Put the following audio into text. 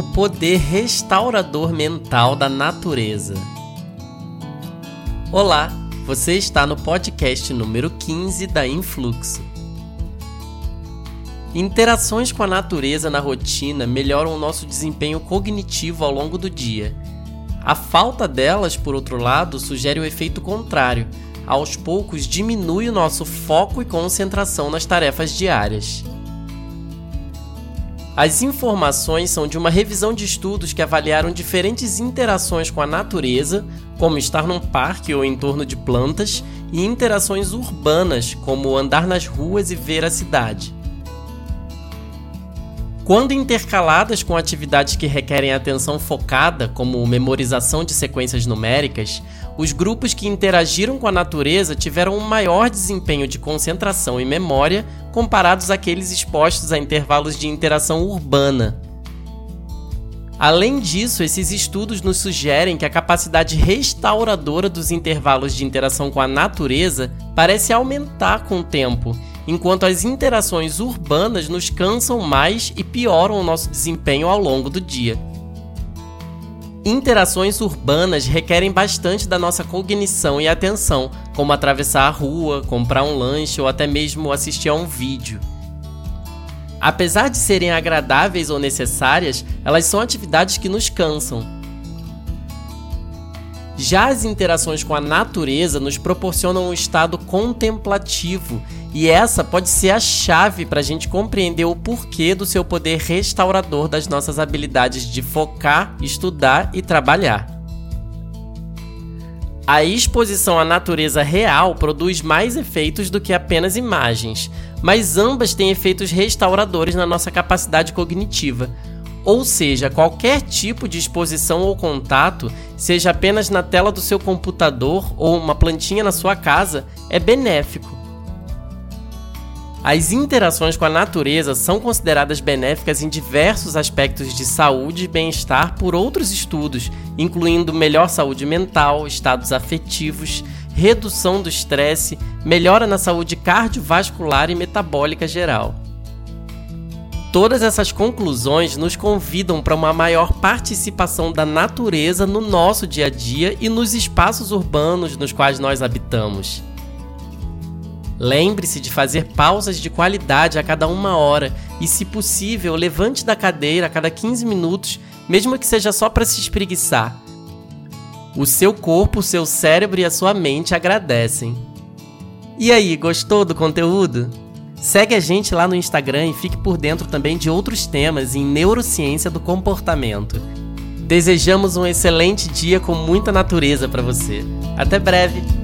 o poder restaurador mental da natureza. Olá, você está no podcast número 15 da Influxo. Interações com a natureza na rotina melhoram o nosso desempenho cognitivo ao longo do dia. A falta delas, por outro lado, sugere o efeito contrário. Aos poucos, diminui o nosso foco e concentração nas tarefas diárias. As informações são de uma revisão de estudos que avaliaram diferentes interações com a natureza, como estar num parque ou em torno de plantas, e interações urbanas, como andar nas ruas e ver a cidade. Quando intercaladas com atividades que requerem atenção focada, como memorização de sequências numéricas, os grupos que interagiram com a natureza tiveram um maior desempenho de concentração e memória comparados àqueles expostos a intervalos de interação urbana. Além disso, esses estudos nos sugerem que a capacidade restauradora dos intervalos de interação com a natureza parece aumentar com o tempo enquanto as interações urbanas nos cansam mais e pioram o nosso desempenho ao longo do dia. Interações urbanas requerem bastante da nossa cognição e atenção, como atravessar a rua, comprar um lanche ou até mesmo assistir a um vídeo. Apesar de serem agradáveis ou necessárias, elas são atividades que nos cansam, já as interações com a natureza nos proporcionam um estado contemplativo, e essa pode ser a chave para a gente compreender o porquê do seu poder restaurador das nossas habilidades de focar, estudar e trabalhar. A exposição à natureza real produz mais efeitos do que apenas imagens, mas ambas têm efeitos restauradores na nossa capacidade cognitiva ou seja, qualquer tipo de exposição ou contato, seja apenas na tela do seu computador ou uma plantinha na sua casa, é benéfico. As interações com a natureza são consideradas benéficas em diversos aspectos de saúde e bem-estar por outros estudos, incluindo melhor saúde mental, estados afetivos, redução do estresse, melhora na saúde cardiovascular e metabólica geral. Todas essas conclusões nos convidam para uma maior participação da natureza no nosso dia a dia e nos espaços urbanos nos quais nós habitamos. Lembre-se de fazer pausas de qualidade a cada uma hora e, se possível, levante da cadeira a cada 15 minutos, mesmo que seja só para se espreguiçar. O seu corpo, o seu cérebro e a sua mente agradecem. E aí, gostou do conteúdo? Segue a gente lá no Instagram e fique por dentro também de outros temas em neurociência do comportamento. Desejamos um excelente dia com muita natureza para você. Até breve!